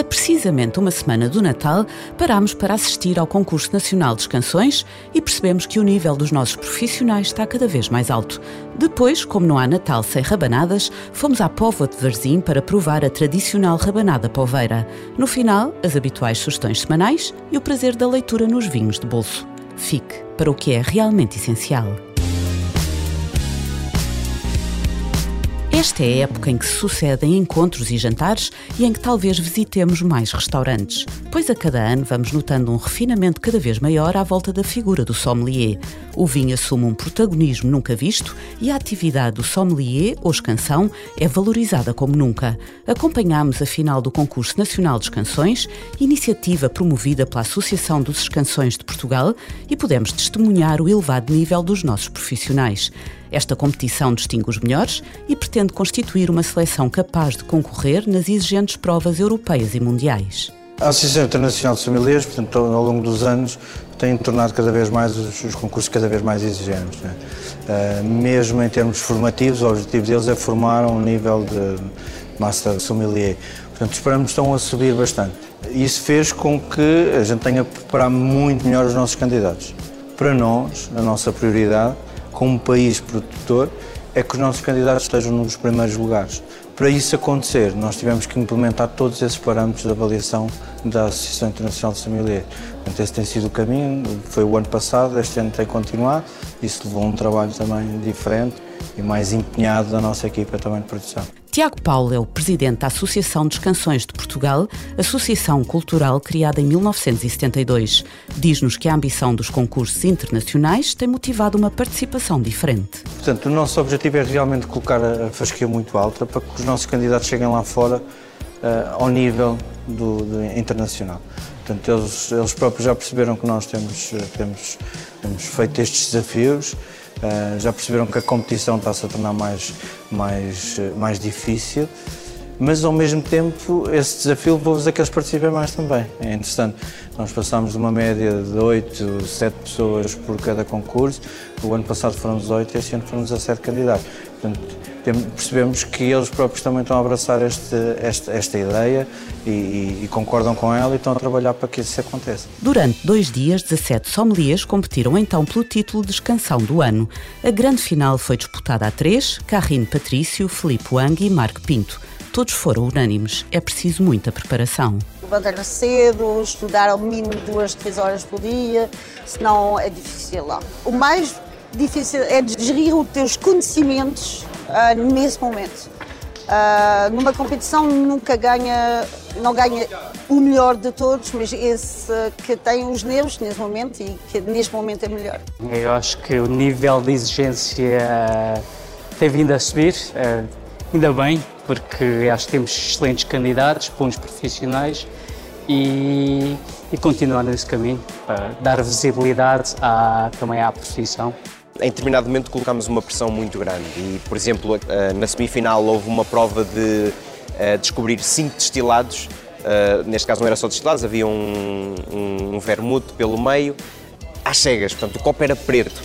A precisamente uma semana do Natal, parámos para assistir ao Concurso Nacional de Canções e percebemos que o nível dos nossos profissionais está cada vez mais alto. Depois, como não há Natal sem rabanadas, fomos à Póvoa de Varzim para provar a tradicional rabanada poveira. No final, as habituais sugestões semanais e o prazer da leitura nos vinhos de bolso. Fique para o que é realmente essencial. Esta é a época em que se sucedem encontros e jantares e em que talvez visitemos mais restaurantes, pois a cada ano vamos notando um refinamento cada vez maior à volta da figura do sommelier. O vinho assume um protagonismo nunca visto e a atividade do sommelier ou escanção é valorizada como nunca. Acompanhámos a final do Concurso Nacional de Canções, iniciativa promovida pela Associação dos Escanções de Portugal, e pudemos testemunhar o elevado nível dos nossos profissionais. Esta competição distingue os melhores e pretende constituir uma seleção capaz de concorrer nas exigentes provas europeias e mundiais. A Associação Internacional de Sommeliers, portanto, ao longo dos anos, tem tornado cada vez mais os, os concursos cada vez mais exigentes. Né? Uh, mesmo em termos formativos, o objetivo deles é formar um nível de Master Sommelier. Portanto, esperamos estão a subir bastante. Isso fez com que a gente tenha que preparar muito melhor os nossos candidatos. Para nós, a nossa prioridade como país produtor, é que os nossos candidatos estejam nos primeiros lugares. Para isso acontecer, nós tivemos que implementar todos esses parâmetros de avaliação da Associação Internacional de Sommelier. Portanto, esse tem sido o caminho, foi o ano passado, este ano tem continuado, isso levou a um trabalho também diferente e mais empenhado da nossa equipa também de produção. Tiago Paulo é o presidente da Associação dos Canções de Portugal, associação cultural criada em 1972. Diz-nos que a ambição dos concursos internacionais tem motivado uma participação diferente. Portanto, o nosso objetivo é realmente colocar a fasquia muito alta para que os nossos candidatos cheguem lá fora uh, ao nível do, do internacional. Portanto, eles, eles próprios já perceberam que nós temos, eh, temos, temos feito estes desafios Uh, já perceberam que a competição está-se a tornar mais, mais, mais difícil, mas ao mesmo tempo esse desafio levou-vos a que eles participem mais também. É interessante. Nós passámos de uma média de 8, 7 pessoas por cada concurso, o ano passado foram 18 e este ano foram 17 candidatos. Portanto, percebemos que eles próprios também estão a abraçar este, esta, esta ideia e, e, e, concordam com ela e estão a trabalhar para que isso aconteça. Durante dois dias, 17 sommeliers competiram então pelo título de escansão do ano. A grande final foi disputada a três, Carrine Patrício, Felipe Wang e Marco Pinto. Todos foram unânimes. É preciso muita preparação. Levantar cedo, estudar ao mínimo duas, três horas por dia, senão é difícil lá. O mais difícil é gerir os teus conhecimentos uh, nesse momento. Uh, numa competição nunca ganha, não ganha o melhor de todos, mas esse que tem os nervos nesse momento e que neste momento é melhor. Eu acho que o nível de exigência uh, tem vindo a subir, uh, ainda bem, porque acho que temos excelentes candidatos, bons profissionais e, e continuar nesse caminho para dar visibilidade à, também à profissão em determinado momento colocámos uma pressão muito grande e, por exemplo, eh, na semifinal houve uma prova de eh, descobrir cinco destilados, eh, neste caso não era só destilados, havia um, um, um vermute pelo meio, às cegas, portanto o copo era preto.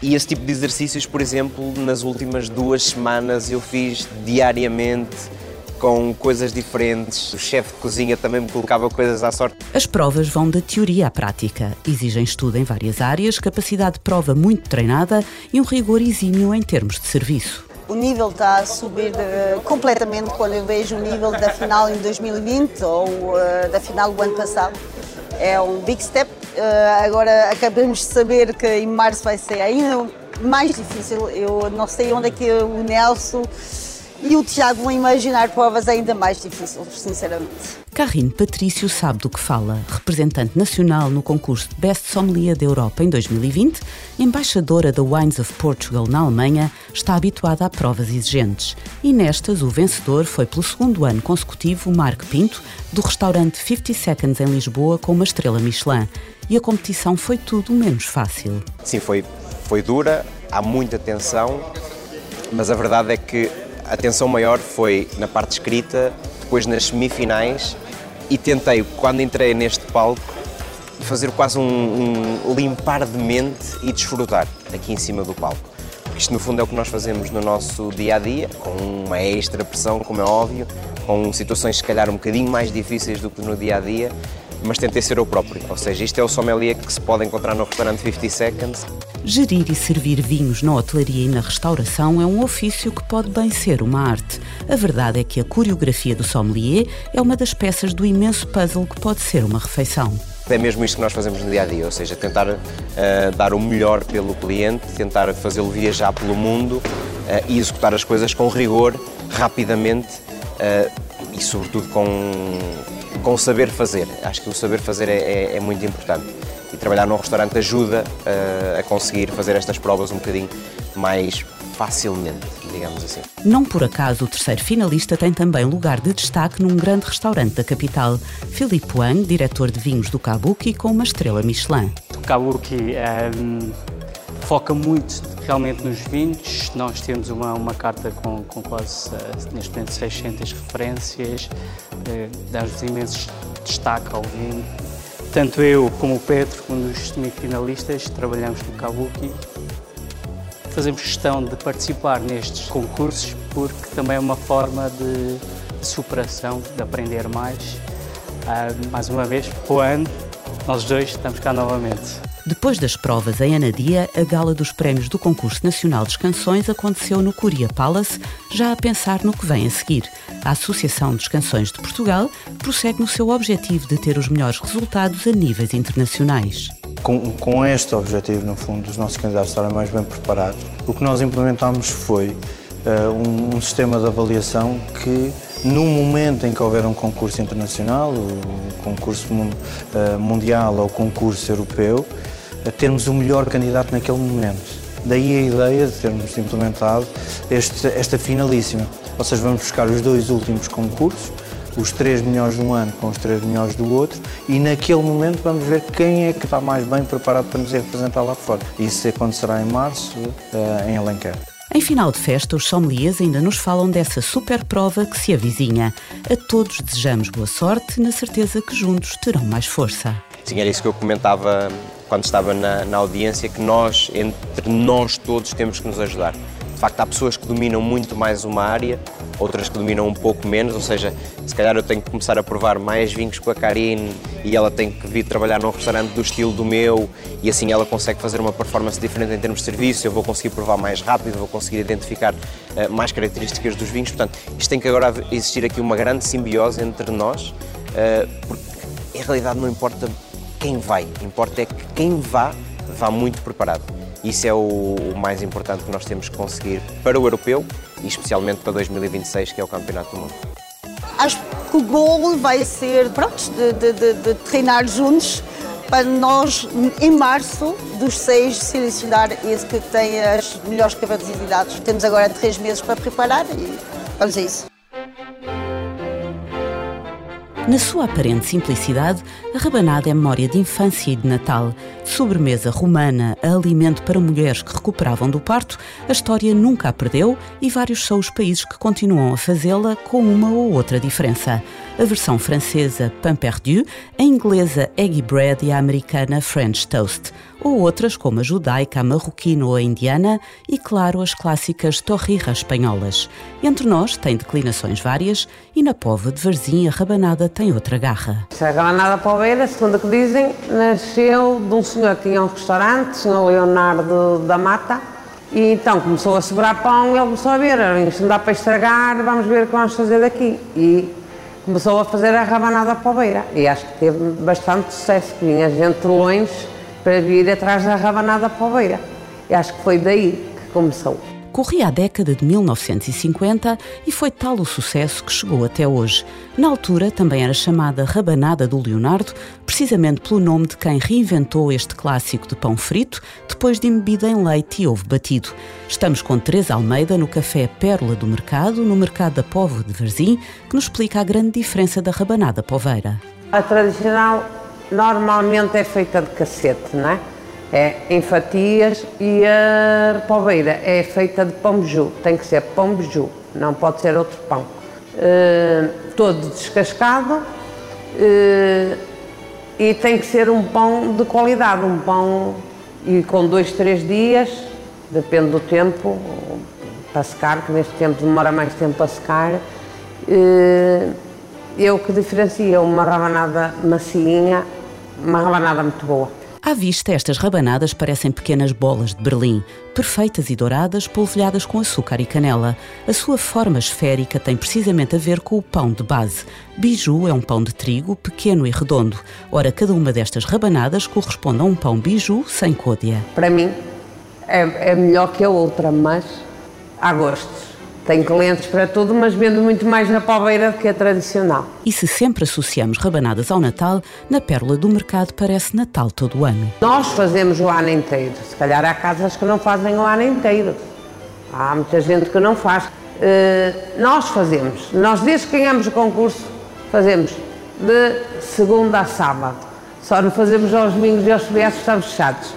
E esse tipo de exercícios, por exemplo, nas últimas duas semanas eu fiz diariamente com coisas diferentes. O chefe de cozinha também me colocava coisas à sorte. As provas vão da teoria à prática. Exigem estudo em várias áreas, capacidade de prova muito treinada e um rigor exímio em termos de serviço. O nível está a subir uh, completamente quando eu vejo o nível da final em 2020 ou uh, da final do ano passado. É um big step. Uh, agora acabamos de saber que em março vai ser ainda mais difícil. Eu não sei onde é que o Nelson e o Tiago a imaginar provas ainda mais difíceis, sinceramente. Carrine Patrício sabe do que fala. Representante nacional no concurso de Best Sommelier da Europa em 2020, embaixadora da Wines of Portugal na Alemanha, está habituada a provas exigentes. E nestas, o vencedor foi pelo segundo ano consecutivo Marco Pinto, do restaurante 50 Seconds em Lisboa, com uma estrela Michelin. E a competição foi tudo menos fácil. Sim, foi, foi dura, há muita tensão, mas a verdade é que a tensão maior foi na parte escrita, depois nas semifinais e tentei, quando entrei neste palco, fazer quase um, um limpar de mente e desfrutar aqui em cima do palco. Isto no fundo é o que nós fazemos no nosso dia a dia, com uma extra pressão, como é óbvio, com situações se calhar um bocadinho mais difíceis do que no dia a dia, mas tentei ser eu próprio. Ou seja, isto é o sommelier que se pode encontrar no restaurante 50 Seconds. Gerir e servir vinhos na hotelaria e na restauração é um ofício que pode bem ser uma arte. A verdade é que a coreografia do sommelier é uma das peças do imenso puzzle que pode ser uma refeição. É mesmo isto que nós fazemos no dia a dia, ou seja, tentar uh, dar o melhor pelo cliente, tentar fazê-lo viajar pelo mundo uh, e executar as coisas com rigor, rapidamente uh, e, sobretudo, com, com o saber fazer. Acho que o saber fazer é, é, é muito importante. E trabalhar num restaurante ajuda uh, a conseguir fazer estas provas um bocadinho mais facilmente, digamos assim. Não por acaso, o terceiro finalista tem também lugar de destaque num grande restaurante da capital. Philippe Wang, diretor de vinhos do Kabuki, com uma estrela Michelin. O Kabuki um, ehm, foca muito realmente nos vinhos. Nós temos uma, uma carta com, com quase, uh, neste momento, 600 referências, uh, damos imensos destaque ao vinho. Tanto eu como o Pedro, um dos semifinalistas, trabalhamos no Kabuki. Fazemos questão de participar nestes concursos porque também é uma forma de, superação, de aprender mais. Uh, mais uma vez, para o ano, nós dois estamos cá novamente. Depois das provas em Anadia, a gala dos prémios do Concurso Nacional de Canções aconteceu no Curia Palace, já a pensar no que vem a seguir. A Associação dos Canções de Portugal prossegue no seu objetivo de ter os melhores resultados a níveis internacionais. Com, com este objetivo, no fundo, os nossos candidatos estarem mais bem preparados, o que nós implementámos foi uh, um, um sistema de avaliação que no momento em que houver um concurso internacional, o concurso uh, mundial ou concurso europeu, a termos o melhor candidato naquele momento. Daí a ideia de termos implementado este, esta finalíssima. Ou seja, vamos buscar os dois últimos concursos, os três melhores de um ano com os três melhores do outro, e naquele momento vamos ver quem é que está mais bem preparado para nos representar lá fora. Isso acontecerá em março, eh, em Alenquer. Em final de festa, os sommeliers ainda nos falam dessa super prova que se avizinha. A todos desejamos boa sorte, na certeza que juntos terão mais força. Sim, era isso que eu comentava quando estava na, na audiência, que nós, entre nós todos, temos que nos ajudar. De facto, há pessoas que dominam muito mais uma área, outras que dominam um pouco menos, ou seja, se calhar eu tenho que começar a provar mais vinhos com a Karine e ela tem que vir trabalhar num restaurante do estilo do meu e assim ela consegue fazer uma performance diferente em termos de serviço, eu vou conseguir provar mais rápido, vou conseguir identificar uh, mais características dos vinhos. Portanto, isto tem que agora existir aqui uma grande simbiose entre nós, uh, porque em realidade não importa quem vai, importa é que quem vá, vá muito preparado. Isso é o, o, mais importante que nós temos que conseguir para o europeu e especialmente para 2026, que é o Campeonato do Mundo. Acho que o gol vai ser, pronto, de, de, de, de treinar juntos para nós, em março, dos seis, selecionar esse que tem as melhores capacidades. Temos agora três meses para preparar e vamos a isso. Na sua aparente simplicidade, a rabanada é memória de infância e de Natal. De sobremesa romana a alimento para mulheres que recuperavam do parto, a história nunca a perdeu e vários são os países que continuam a fazê-la com uma ou outra diferença. A versão francesa Pain Perdu, a inglesa Eggy Bread e a americana French Toast ou outras como a judaica, a marroquina ou a indiana e, claro, as clássicas torrijas espanholas. Entre nós tem declinações várias e na pova de Varzim a rabanada tem outra garra. A rabanada poveira, segundo o que dizem, nasceu de um senhor que tinha um restaurante, o senhor Leonardo da Mata, e então começou a sobrar pão e ele começou a ver, isto não dá para estragar, vamos ver o que vamos fazer daqui. E começou a fazer a rabanada poveira e acho que teve bastante sucesso, vinha gente longe para vir atrás da rabanada poveira. E acho que foi daí que começou. Corria a década de 1950 e foi tal o sucesso que chegou até hoje. Na altura também era chamada Rabanada do Leonardo, precisamente pelo nome de quem reinventou este clássico de pão frito depois de embebida em leite e ovo batido. Estamos com Teresa Almeida no café Pérola do Mercado, no Mercado da Povo de Varzim, que nos explica a grande diferença da rabanada poveira. A tradicional normalmente é feita de cacete, não é? É em fatias e a poveira é feita de pão beiju. Tem que ser pão beiju, não pode ser outro pão. Uh, todo descascado uh, e tem que ser um pão de qualidade, um pão e com dois, três dias, depende do tempo, para secar, que neste tempo demora mais tempo a secar. Uh, é o que diferencia uma rabanada macinha, uma rabanada muito boa. À vista, estas rabanadas parecem pequenas bolas de Berlim, perfeitas e douradas, polvilhadas com açúcar e canela. A sua forma esférica tem precisamente a ver com o pão de base. Biju é um pão de trigo pequeno e redondo. Ora, cada uma destas rabanadas corresponde a um pão biju sem côdea. Para mim, é, é melhor que a outra, mas há gostos. Tenho clientes para tudo, mas vendo muito mais na palmeira do que a tradicional. E se sempre associamos rabanadas ao Natal, na Pérola do Mercado parece Natal todo o ano. Nós fazemos o ano inteiro. Se calhar há casas que não fazem o ano inteiro. Há muita gente que não faz. Uh, nós fazemos. Nós, desde que ganhamos o concurso, fazemos de segunda a sábado. Só não fazemos aos domingos e aos feriados, estamos fechados.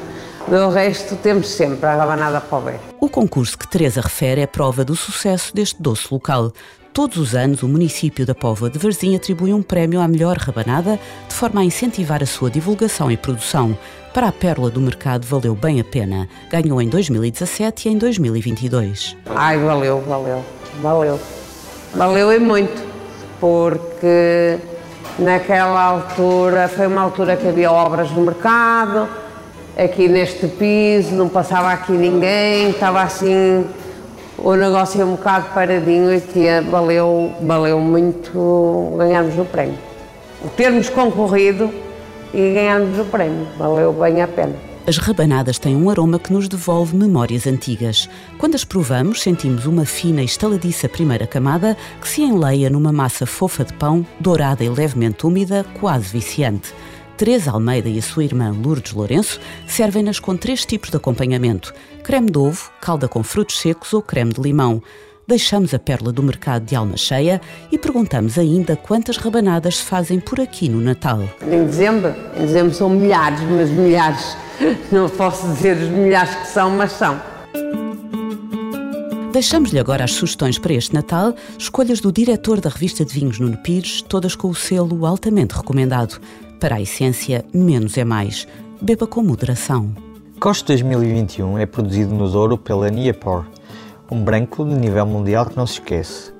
Do resto, temos sempre a rabanada para o ver. O concurso que Teresa refere é prova do sucesso deste doce local. Todos os anos, o município da Póvoa de Varzim atribui um prémio à melhor rabanada, de forma a incentivar a sua divulgação e produção. Para a pérola do mercado, valeu bem a pena. Ganhou em 2017 e em 2022. Ai, valeu, valeu, valeu. Valeu e muito, porque naquela altura foi uma altura que havia obras no mercado, aqui neste piso, não passava aqui ninguém, estava assim o negócio é um bocado paradinho e tinha, valeu, valeu muito ganharmos o prémio. Termos concorrido e ganharmos o prémio, valeu bem a pena. As rabanadas têm um aroma que nos devolve memórias antigas. Quando as provamos, sentimos uma fina e estaladiça primeira camada que se enleia numa massa fofa de pão, dourada e levemente úmida, quase viciante. Teresa Almeida e a sua irmã Lourdes Lourenço servem-nas com três tipos de acompanhamento: creme de ovo, calda com frutos secos ou creme de limão. Deixamos a pérola do mercado de alma cheia e perguntamos ainda quantas rabanadas se fazem por aqui no Natal. Em dezembro, em dezembro são milhares, mas milhares, não posso dizer os milhares que são, mas são. Deixamos-lhe agora as sugestões para este Natal, escolhas do diretor da revista de vinhos Nuno Pires, todas com o selo altamente recomendado. Para a essência, menos é mais. Beba com moderação. Coste 2021 é produzido no Douro pela Niapor, um branco de nível mundial que não se esquece.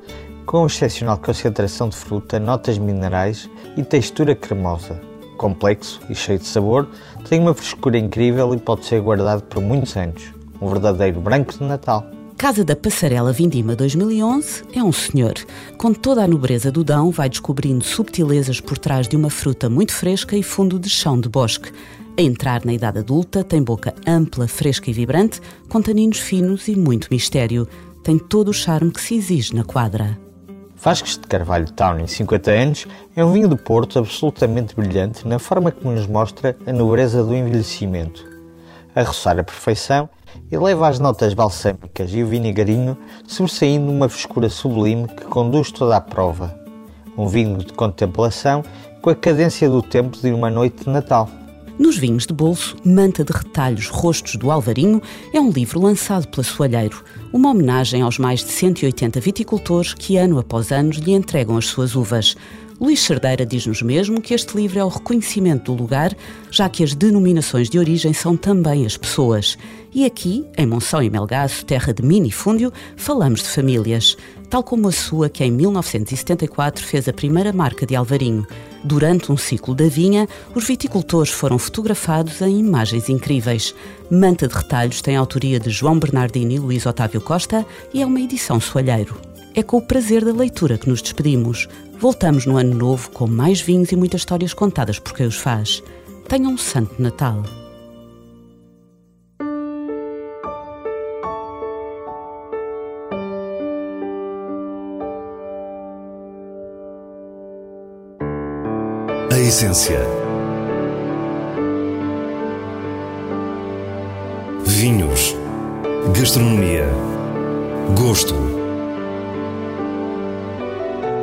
Com excepcional concentração de fruta, notas minerais e textura cremosa. Complexo e cheio de sabor, tem uma frescura incrível e pode ser guardado por muitos anos. Um verdadeiro branco de Natal. Casa da Passarela Vindima 2011 é um senhor. Com toda a nobreza do Dão, vai descobrindo subtilezas por trás de uma fruta muito fresca e fundo de chão de bosque. A entrar na idade adulta, tem boca ampla, fresca e vibrante, com taninos finos e muito mistério. Tem todo o charme que se exige na quadra. Vasques de Carvalho Town, em 50 anos, é um vinho do Porto absolutamente brilhante na forma que nos mostra a nobreza do envelhecimento. A roçar a perfeição e leva as notas balsâmicas e o vinagarinho, sobressaindo uma frescura sublime que conduz toda a prova. Um vinho de contemplação com a cadência do tempo de uma noite de Natal. Nos vinhos de bolso, Manta de Retalhos Rostos do Alvarinho é um livro lançado pela Soalheiro, uma homenagem aos mais de 180 viticultores que, ano após ano, lhe entregam as suas uvas. Luís Cerdeira diz-nos mesmo que este livro é o reconhecimento do lugar, já que as denominações de origem são também as pessoas. E aqui, em Monção e Melgaço, terra de minifúndio, falamos de famílias, tal como a sua que em 1974 fez a primeira marca de Alvarinho. Durante um ciclo da vinha, os viticultores foram fotografados em imagens incríveis. Manta de Retalhos tem a autoria de João Bernardini e Luís Otávio Costa e é uma edição soalheiro é com o prazer da leitura que nos despedimos. Voltamos no ano novo com mais vinhos e muitas histórias contadas por quem os faz. Tenham um santo Natal! A essência. Vinhos. Gastronomia. Gosto